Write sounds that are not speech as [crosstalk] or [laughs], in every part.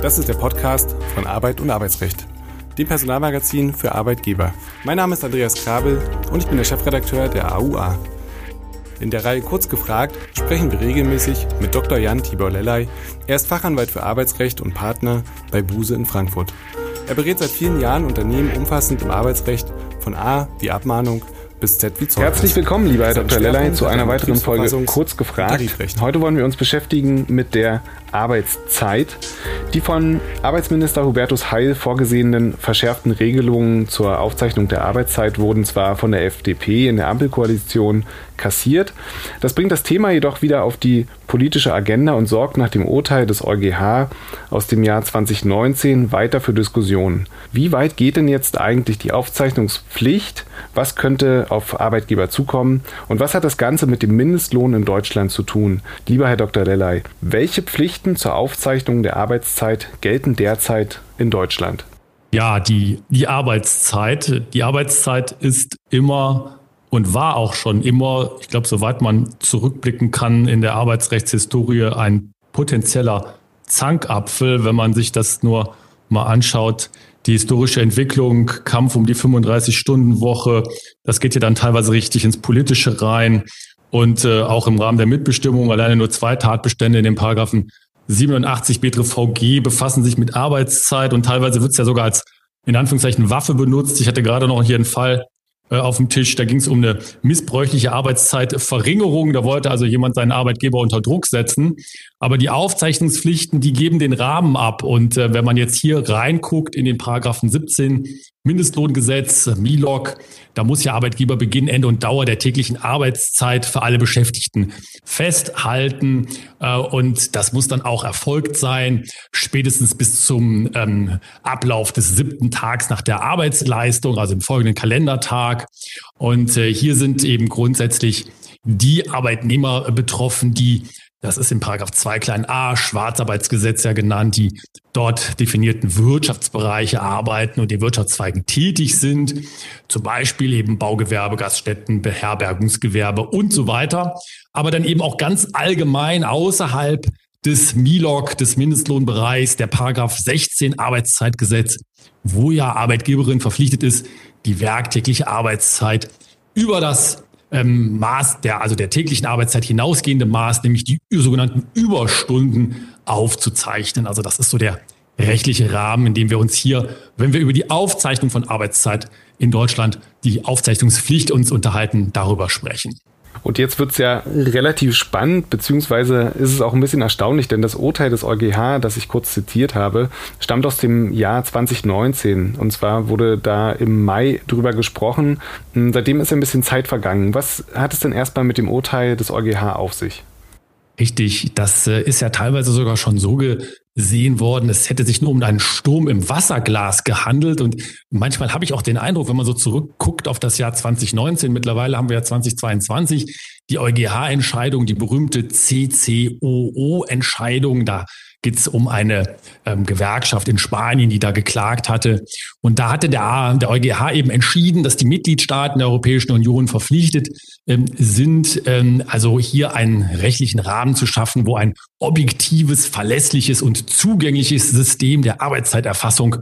Das ist der Podcast von Arbeit und Arbeitsrecht, dem Personalmagazin für Arbeitgeber. Mein Name ist Andreas Krabel und ich bin der Chefredakteur der AUA. In der Reihe Kurz gefragt sprechen wir regelmäßig mit Dr. Jan Tibor Lellay. Er ist Fachanwalt für Arbeitsrecht und Partner bei Buse in Frankfurt. Er berät seit vielen Jahren Unternehmen umfassend im Arbeitsrecht von A wie Abmahnung bis Z wie Zoll. Herzlich willkommen, lieber Herr Dr. Lellay, zu einer weiteren Folge Kurz gefragt. Heute wollen wir uns beschäftigen mit der Arbeitszeit. Die von Arbeitsminister Hubertus Heil vorgesehenen verschärften Regelungen zur Aufzeichnung der Arbeitszeit wurden zwar von der FDP in der Ampelkoalition kassiert, das bringt das Thema jedoch wieder auf die politische Agenda und sorgt nach dem Urteil des EuGH aus dem Jahr 2019 weiter für Diskussionen. Wie weit geht denn jetzt eigentlich die Aufzeichnungspflicht? Was könnte auf Arbeitgeber zukommen? Und was hat das Ganze mit dem Mindestlohn in Deutschland zu tun? Lieber Herr Dr. Lellay, welche Pflicht Pflichten zur Aufzeichnung der Arbeitszeit gelten derzeit in Deutschland? Ja, die, die Arbeitszeit. Die Arbeitszeit ist immer und war auch schon immer, ich glaube, soweit man zurückblicken kann in der Arbeitsrechtshistorie, ein potenzieller Zankapfel, wenn man sich das nur mal anschaut. Die historische Entwicklung, Kampf um die 35-Stunden-Woche, das geht ja dann teilweise richtig ins Politische rein. Und äh, auch im Rahmen der Mitbestimmung alleine nur zwei Tatbestände in den Paragraphen 87 BTVG befassen sich mit Arbeitszeit und teilweise wird es ja sogar als in Anführungszeichen Waffe benutzt. Ich hatte gerade noch hier einen Fall auf dem Tisch, da ging es um eine missbräuchliche Arbeitszeitverringerung. Da wollte also jemand seinen Arbeitgeber unter Druck setzen. Aber die Aufzeichnungspflichten, die geben den Rahmen ab. Und äh, wenn man jetzt hier reinguckt in den Paragraphen 17 Mindestlohngesetz, MILOG, da muss ja Arbeitgeber Beginn, Ende und Dauer der täglichen Arbeitszeit für alle Beschäftigten festhalten. Äh, und das muss dann auch erfolgt sein, spätestens bis zum ähm, Ablauf des siebten Tags nach der Arbeitsleistung, also im folgenden Kalendertag. Und äh, hier sind eben grundsätzlich die Arbeitnehmer betroffen, die das ist im Paragraph 2 klein a Schwarzarbeitsgesetz ja genannt, die dort definierten Wirtschaftsbereiche arbeiten und in Wirtschaftszweigen tätig sind. Zum Beispiel eben Baugewerbe, Gaststätten, Beherbergungsgewerbe und so weiter. Aber dann eben auch ganz allgemein außerhalb des MILOG, des Mindestlohnbereichs, der Paragraph 16 Arbeitszeitgesetz, wo ja Arbeitgeberin verpflichtet ist, die werktägliche Arbeitszeit über das ähm, Maß der, also der täglichen Arbeitszeit hinausgehende Maß, nämlich die sogenannten Überstunden aufzuzeichnen. Also das ist so der rechtliche Rahmen, in dem wir uns hier, wenn wir über die Aufzeichnung von Arbeitszeit in Deutschland, die Aufzeichnungspflicht uns unterhalten, darüber sprechen. Und jetzt wird es ja relativ spannend, beziehungsweise ist es auch ein bisschen erstaunlich, denn das Urteil des EuGH, das ich kurz zitiert habe, stammt aus dem Jahr 2019. Und zwar wurde da im Mai drüber gesprochen. Hm, seitdem ist ein bisschen Zeit vergangen. Was hat es denn erstmal mit dem Urteil des EuGH auf sich? Richtig, das äh, ist ja teilweise sogar schon so gesehen worden, es hätte sich nur um einen Sturm im Wasserglas gehandelt. Und manchmal habe ich auch den Eindruck, wenn man so zurückguckt auf das Jahr 2019, mittlerweile haben wir ja 2022, die EuGH-Entscheidung, die berühmte CCOO-Entscheidung, da geht es um eine ähm, Gewerkschaft in Spanien, die da geklagt hatte. Und da hatte der, der EuGH eben entschieden, dass die Mitgliedstaaten der Europäischen Union verpflichtet ähm, sind, ähm, also hier einen rechtlichen Rahmen zu schaffen, wo ein objektives, verlässliches und zugängliches System der Arbeitszeiterfassung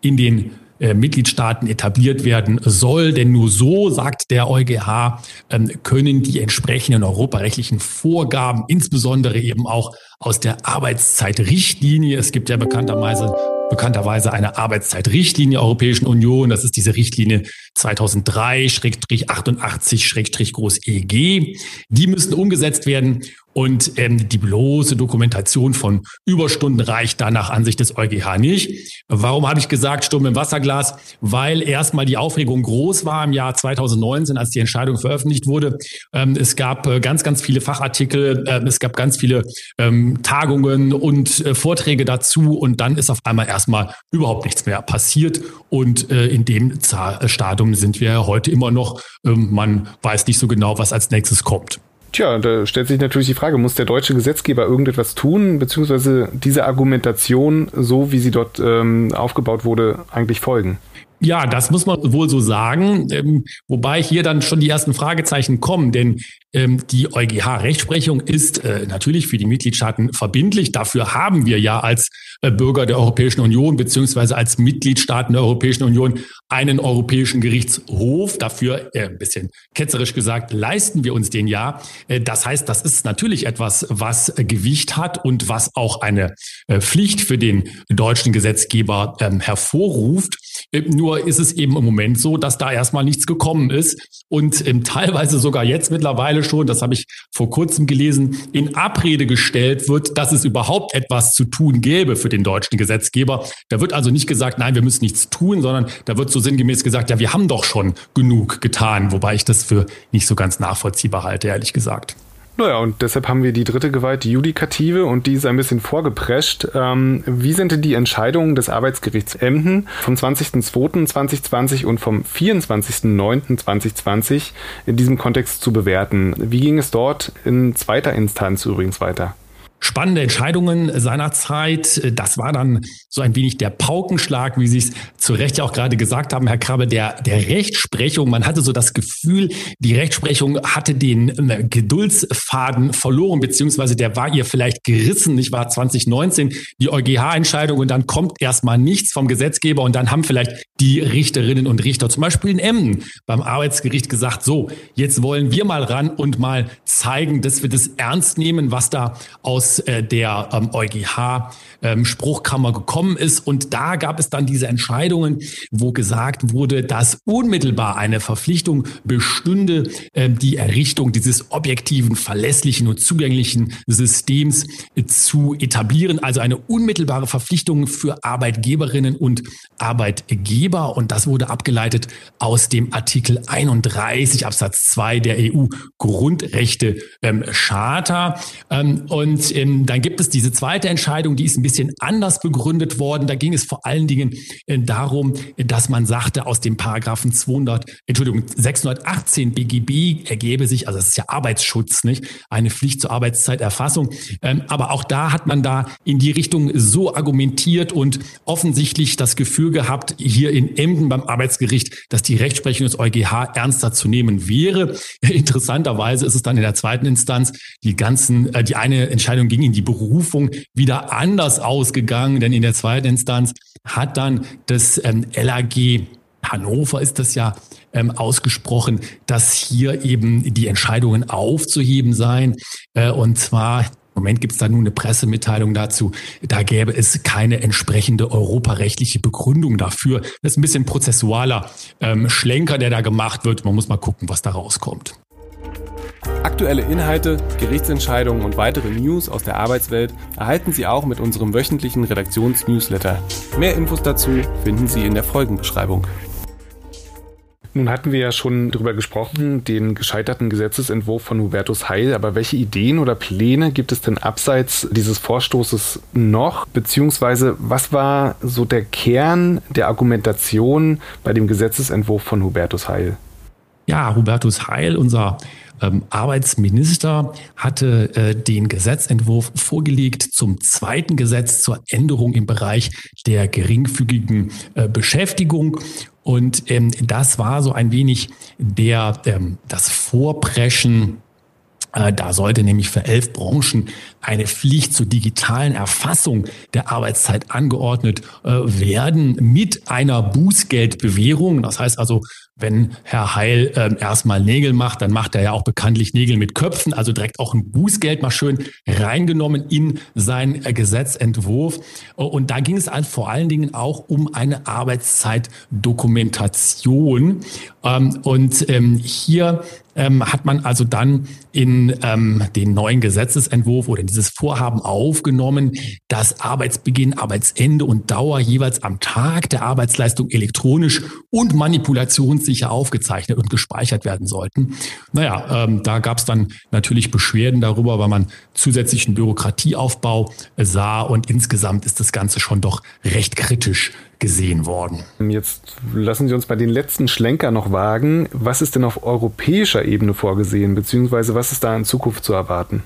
in den äh, Mitgliedstaaten etabliert werden soll. Denn nur so, sagt der EuGH, ähm, können die entsprechenden europarechtlichen Vorgaben, insbesondere eben auch aus der Arbeitszeitrichtlinie, es gibt ja bekannterweise bekannterweise eine Arbeitszeitrichtlinie Europäischen Union. Das ist diese Richtlinie 2003-88-Groß-EG. Die müssen umgesetzt werden und ähm, die bloße Dokumentation von Überstunden reicht da nach Ansicht des EuGH nicht. Warum habe ich gesagt, Sturm im Wasserglas? Weil erstmal die Aufregung groß war im Jahr 2019, als die Entscheidung veröffentlicht wurde. Ähm, es gab äh, ganz, ganz viele Fachartikel, äh, es gab ganz viele ähm, Tagungen und äh, Vorträge dazu und dann ist auf einmal erstmal überhaupt nichts mehr passiert. Und äh, in dem Stadium sind wir heute immer noch. Ähm, man weiß nicht so genau, was als nächstes kommt. Tja, da stellt sich natürlich die Frage, muss der deutsche Gesetzgeber irgendetwas tun, beziehungsweise diese Argumentation, so wie sie dort ähm, aufgebaut wurde, eigentlich folgen? Ja, das muss man wohl so sagen, ähm, wobei hier dann schon die ersten Fragezeichen kommen, denn ähm, die EuGH-Rechtsprechung ist äh, natürlich für die Mitgliedstaaten verbindlich. Dafür haben wir ja als äh, Bürger der Europäischen Union beziehungsweise als Mitgliedstaaten der Europäischen Union einen Europäischen Gerichtshof. Dafür, äh, ein bisschen ketzerisch gesagt, leisten wir uns den ja. Äh, das heißt, das ist natürlich etwas, was Gewicht hat und was auch eine äh, Pflicht für den deutschen Gesetzgeber ähm, hervorruft. Äh, nur ist es eben im Moment so, dass da erstmal nichts gekommen ist und ähm, teilweise sogar jetzt mittlerweile schon, das habe ich vor kurzem gelesen, in Abrede gestellt wird, dass es überhaupt etwas zu tun gäbe für den deutschen Gesetzgeber. Da wird also nicht gesagt, nein, wir müssen nichts tun, sondern da wird so sinngemäß gesagt, ja, wir haben doch schon genug getan, wobei ich das für nicht so ganz nachvollziehbar halte, ehrlich gesagt. Naja, und deshalb haben wir die dritte Gewalt, die Judikative, und die ist ein bisschen vorgeprescht. Ähm, wie sind denn die Entscheidungen des Arbeitsgerichts Emden vom 20.02.2020 und vom 24.09.2020 in diesem Kontext zu bewerten? Wie ging es dort in zweiter Instanz übrigens weiter? Spannende Entscheidungen seiner Zeit. Das war dann so ein wenig der Paukenschlag, wie Sie es zu Recht ja auch gerade gesagt haben, Herr Krabbe, der, der Rechtsprechung. Man hatte so das Gefühl, die Rechtsprechung hatte den ähm, Geduldsfaden verloren, beziehungsweise der war ihr vielleicht gerissen. Nicht wahr? 2019 die EuGH-Entscheidung und dann kommt erstmal nichts vom Gesetzgeber und dann haben vielleicht die Richterinnen und Richter zum Beispiel in Emden beim Arbeitsgericht gesagt, so, jetzt wollen wir mal ran und mal zeigen, dass wir das ernst nehmen, was da aus äh, der ähm, EuGH ähm, gekommen ist. Und da gab es dann diese Entscheidungen, wo gesagt wurde, dass unmittelbar eine Verpflichtung bestünde, äh, die Errichtung dieses objektiven, verlässlichen und zugänglichen Systems äh, zu etablieren. Also eine unmittelbare Verpflichtung für Arbeitgeberinnen und Arbeitgeber. Und das wurde abgeleitet aus dem Artikel 31 Absatz 2 der EU-Grundrechte ähm. Ähm, und ähm, dann gibt es diese zweite Entscheidung, die ist ein bisschen anders begründet worden. Da ging es vor allen Dingen äh, darum, dass man sagte, aus dem Paragraphen 200, Entschuldigung, 618 BGB ergebe sich, also das ist ja Arbeitsschutz, nicht? Eine Pflicht zur Arbeitszeiterfassung. Ähm, aber auch da hat man da in die Richtung so argumentiert und offensichtlich das Gefühl gehabt, hier in Emden beim Arbeitsgericht, dass die Rechtsprechung des EuGH ernster zu nehmen wäre. [laughs] Interessanterweise ist es dann in der zweiten Instanz die ganzen, äh, die eine Entscheidung ging in die Berufung wieder anders ausgegangen, denn in der zweiten Instanz hat dann das ähm, LAG Hannover ist das ja ähm, ausgesprochen, dass hier eben die Entscheidungen aufzuheben seien. Äh, und zwar im Moment gibt es da nun eine Pressemitteilung dazu. Da gäbe es keine entsprechende europarechtliche Begründung dafür. Das ist ein bisschen prozessualer ähm, Schlenker, der da gemacht wird. Man muss mal gucken, was da rauskommt. Aktuelle Inhalte, Gerichtsentscheidungen und weitere News aus der Arbeitswelt erhalten Sie auch mit unserem wöchentlichen Redaktionsnewsletter. Mehr Infos dazu finden Sie in der Folgenbeschreibung. Nun hatten wir ja schon darüber gesprochen, den gescheiterten Gesetzesentwurf von Hubertus Heil, aber welche Ideen oder Pläne gibt es denn abseits dieses Vorstoßes noch? Beziehungsweise was war so der Kern der Argumentation bei dem Gesetzesentwurf von Hubertus Heil? Ja, Hubertus Heil, unser ähm, Arbeitsminister hatte äh, den Gesetzentwurf vorgelegt zum zweiten Gesetz zur Änderung im Bereich der geringfügigen äh, Beschäftigung. Und ähm, das war so ein wenig der, ähm, das Vorpreschen äh, da sollte nämlich für elf Branchen eine Pflicht zur digitalen Erfassung der Arbeitszeit angeordnet äh, werden mit einer Bußgeldbewährung. Das heißt also, wenn Herr Heil äh, erstmal Nägel macht, dann macht er ja auch bekanntlich Nägel mit Köpfen, also direkt auch ein Bußgeld mal schön reingenommen in seinen äh, Gesetzentwurf. Und da ging es halt vor allen Dingen auch um eine Arbeitszeitdokumentation. Ähm, und ähm, hier ähm, hat man also dann in ähm, den neuen Gesetzesentwurf oder in dieses Vorhaben aufgenommen, dass Arbeitsbeginn, Arbeitsende und Dauer jeweils am Tag der Arbeitsleistung elektronisch und manipulationssicher aufgezeichnet und gespeichert werden sollten. Naja, ähm, da gab es dann natürlich Beschwerden darüber, weil man zusätzlichen Bürokratieaufbau sah und insgesamt ist das Ganze schon doch recht kritisch gesehen worden. Jetzt lassen Sie uns bei den letzten Schlenker noch wagen. Was ist denn auf europäischer Ebene vorgesehen, beziehungsweise was ist da in Zukunft zu erwarten?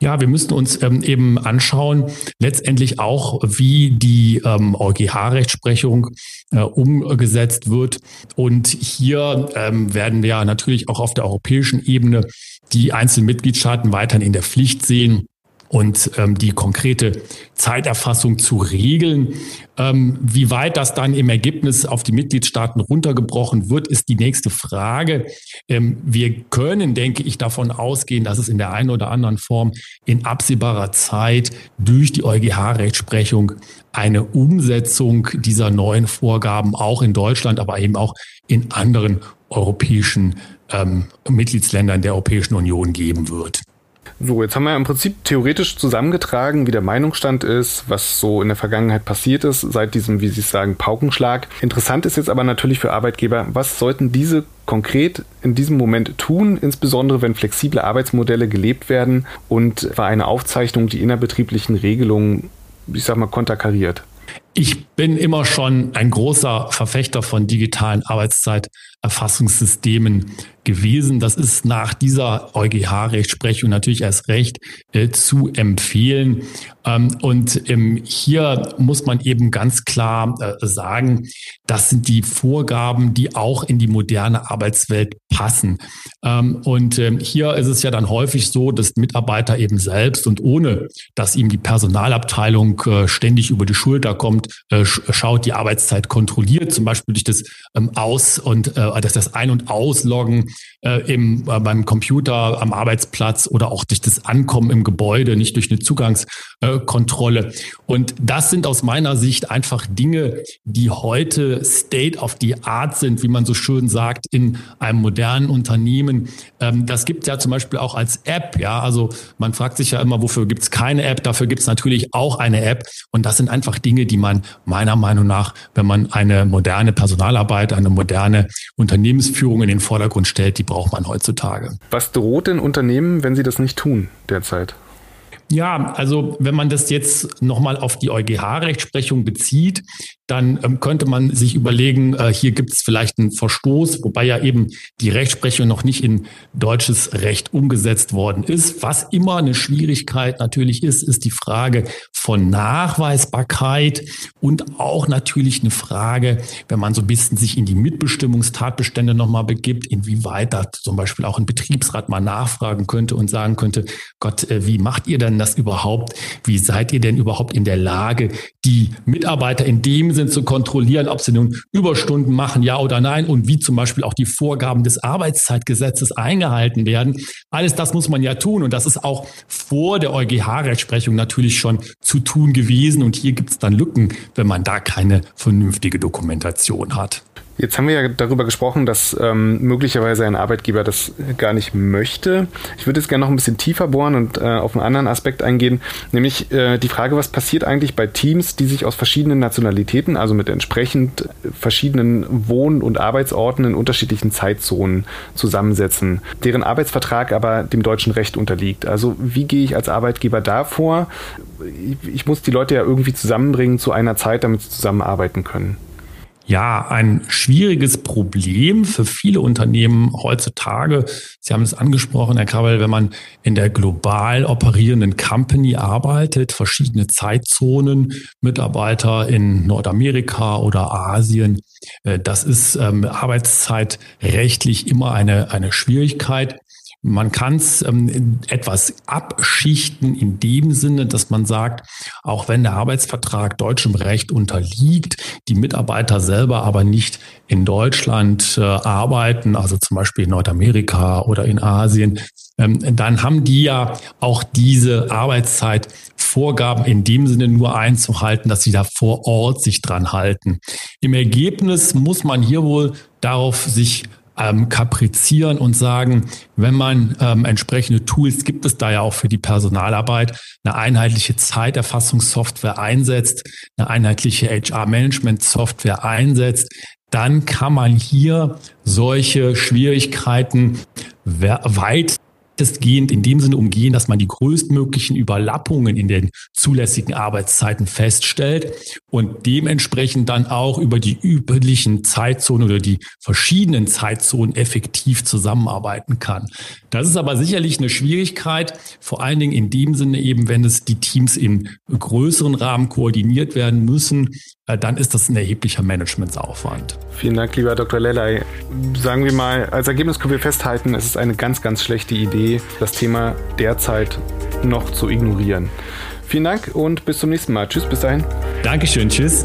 Ja, wir müssen uns ähm, eben anschauen, letztendlich auch, wie die ähm, EuGH-Rechtsprechung äh, umgesetzt wird. Und hier ähm, werden wir natürlich auch auf der europäischen Ebene die einzelnen Mitgliedstaaten weiterhin in der Pflicht sehen, und ähm, die konkrete Zeiterfassung zu regeln. Ähm, wie weit das dann im Ergebnis auf die Mitgliedstaaten runtergebrochen wird, ist die nächste Frage. Ähm, wir können, denke ich, davon ausgehen, dass es in der einen oder anderen Form in absehbarer Zeit durch die EuGH-Rechtsprechung eine Umsetzung dieser neuen Vorgaben auch in Deutschland, aber eben auch in anderen europäischen ähm, Mitgliedsländern der Europäischen Union geben wird. So, jetzt haben wir im Prinzip theoretisch zusammengetragen, wie der Meinungsstand ist, was so in der Vergangenheit passiert ist, seit diesem, wie Sie sagen, Paukenschlag. Interessant ist jetzt aber natürlich für Arbeitgeber, was sollten diese konkret in diesem Moment tun, insbesondere wenn flexible Arbeitsmodelle gelebt werden und war eine Aufzeichnung die innerbetrieblichen Regelungen, ich sag mal, konterkariert. Ich bin immer schon ein großer Verfechter von digitalen Arbeitszeiterfassungssystemen gewesen. Das ist nach dieser EuGH-Rechtsprechung natürlich erst recht äh, zu empfehlen. Ähm, und ähm, hier muss man eben ganz klar äh, sagen, das sind die Vorgaben, die auch in die moderne Arbeitswelt passen. Ähm, und ähm, hier ist es ja dann häufig so, dass Mitarbeiter eben selbst und ohne, dass ihm die Personalabteilung äh, ständig über die Schulter kommt, äh, schaut, die Arbeitszeit kontrolliert, zum Beispiel durch das ähm, Aus- und äh, das, das Ein- und Ausloggen äh, im, äh, beim Computer am Arbeitsplatz oder auch durch das Ankommen im Gebäude, nicht durch eine Zugangskontrolle. Und das sind aus meiner Sicht einfach Dinge, die heute State of the Art sind, wie man so schön sagt, in einem modernen Unternehmen. Ähm, das gibt ja zum Beispiel auch als App. Ja, also man fragt sich ja immer, wofür gibt es keine App? Dafür gibt es natürlich auch eine App. Und das sind einfach Dinge, die man meiner Meinung nach, wenn man eine moderne Personalarbeit, eine moderne Unternehmensführung in den Vordergrund stellt, die braucht man heutzutage. Was droht den Unternehmen, wenn sie das nicht tun derzeit? Ja, also wenn man das jetzt nochmal auf die EuGH-Rechtsprechung bezieht, dann ähm, könnte man sich überlegen, äh, hier gibt es vielleicht einen Verstoß, wobei ja eben die Rechtsprechung noch nicht in deutsches Recht umgesetzt worden ist. Was immer eine Schwierigkeit natürlich ist, ist die Frage von Nachweisbarkeit und auch natürlich eine Frage, wenn man so ein bisschen sich in die Mitbestimmungstatbestände nochmal begibt, inwieweit da zum Beispiel auch ein Betriebsrat mal nachfragen könnte und sagen könnte, Gott, äh, wie macht ihr denn das überhaupt? Wie seid ihr denn überhaupt in der Lage, die Mitarbeiter in dem sind zu kontrollieren, ob sie nun Überstunden machen, ja oder nein, und wie zum Beispiel auch die Vorgaben des Arbeitszeitgesetzes eingehalten werden. Alles das muss man ja tun und das ist auch vor der EuGH-Rechtsprechung natürlich schon zu tun gewesen und hier gibt es dann Lücken, wenn man da keine vernünftige Dokumentation hat. Jetzt haben wir ja darüber gesprochen, dass ähm, möglicherweise ein Arbeitgeber das gar nicht möchte. Ich würde jetzt gerne noch ein bisschen tiefer bohren und äh, auf einen anderen Aspekt eingehen, nämlich äh, die Frage, was passiert eigentlich bei Teams, die sich aus verschiedenen Nationalitäten, also mit entsprechend verschiedenen Wohn- und Arbeitsorten in unterschiedlichen Zeitzonen zusammensetzen, deren Arbeitsvertrag aber dem deutschen Recht unterliegt. Also wie gehe ich als Arbeitgeber davor? Ich, ich muss die Leute ja irgendwie zusammenbringen zu einer Zeit, damit sie zusammenarbeiten können. Ja, ein schwieriges Problem für viele Unternehmen heutzutage. Sie haben es angesprochen, Herr Krabbel, wenn man in der global operierenden Company arbeitet, verschiedene Zeitzonen, Mitarbeiter in Nordamerika oder Asien, äh, das ist ähm, arbeitszeitrechtlich immer eine, eine Schwierigkeit. Man kann es ähm, etwas abschichten in dem Sinne, dass man sagt, auch wenn der Arbeitsvertrag deutschem Recht unterliegt, die Mitarbeiter selber aber nicht in Deutschland äh, arbeiten, also zum Beispiel in Nordamerika oder in Asien, ähm, dann haben die ja auch diese Arbeitszeitvorgaben in dem Sinne nur einzuhalten, dass sie da vor Ort sich dran halten. Im Ergebnis muss man hier wohl darauf sich ähm, kaprizieren und sagen, wenn man ähm, entsprechende Tools, gibt es da ja auch für die Personalarbeit, eine einheitliche Zeiterfassungssoftware einsetzt, eine einheitliche HR-Management-Software einsetzt, dann kann man hier solche Schwierigkeiten weit weitestgehend in dem Sinne umgehen, dass man die größtmöglichen Überlappungen in den zulässigen Arbeitszeiten feststellt und dementsprechend dann auch über die üblichen Zeitzonen oder die verschiedenen Zeitzonen effektiv zusammenarbeiten kann. Das ist aber sicherlich eine Schwierigkeit, vor allen Dingen in dem Sinne eben, wenn es die Teams im größeren Rahmen koordiniert werden müssen, dann ist das ein erheblicher Managementsaufwand. Vielen Dank, lieber Dr. Lellay. Sagen wir mal, als Ergebnis können wir festhalten, es ist eine ganz, ganz schlechte Idee, das Thema derzeit noch zu ignorieren. Vielen Dank und bis zum nächsten Mal. Tschüss, bis dahin. Dankeschön, tschüss.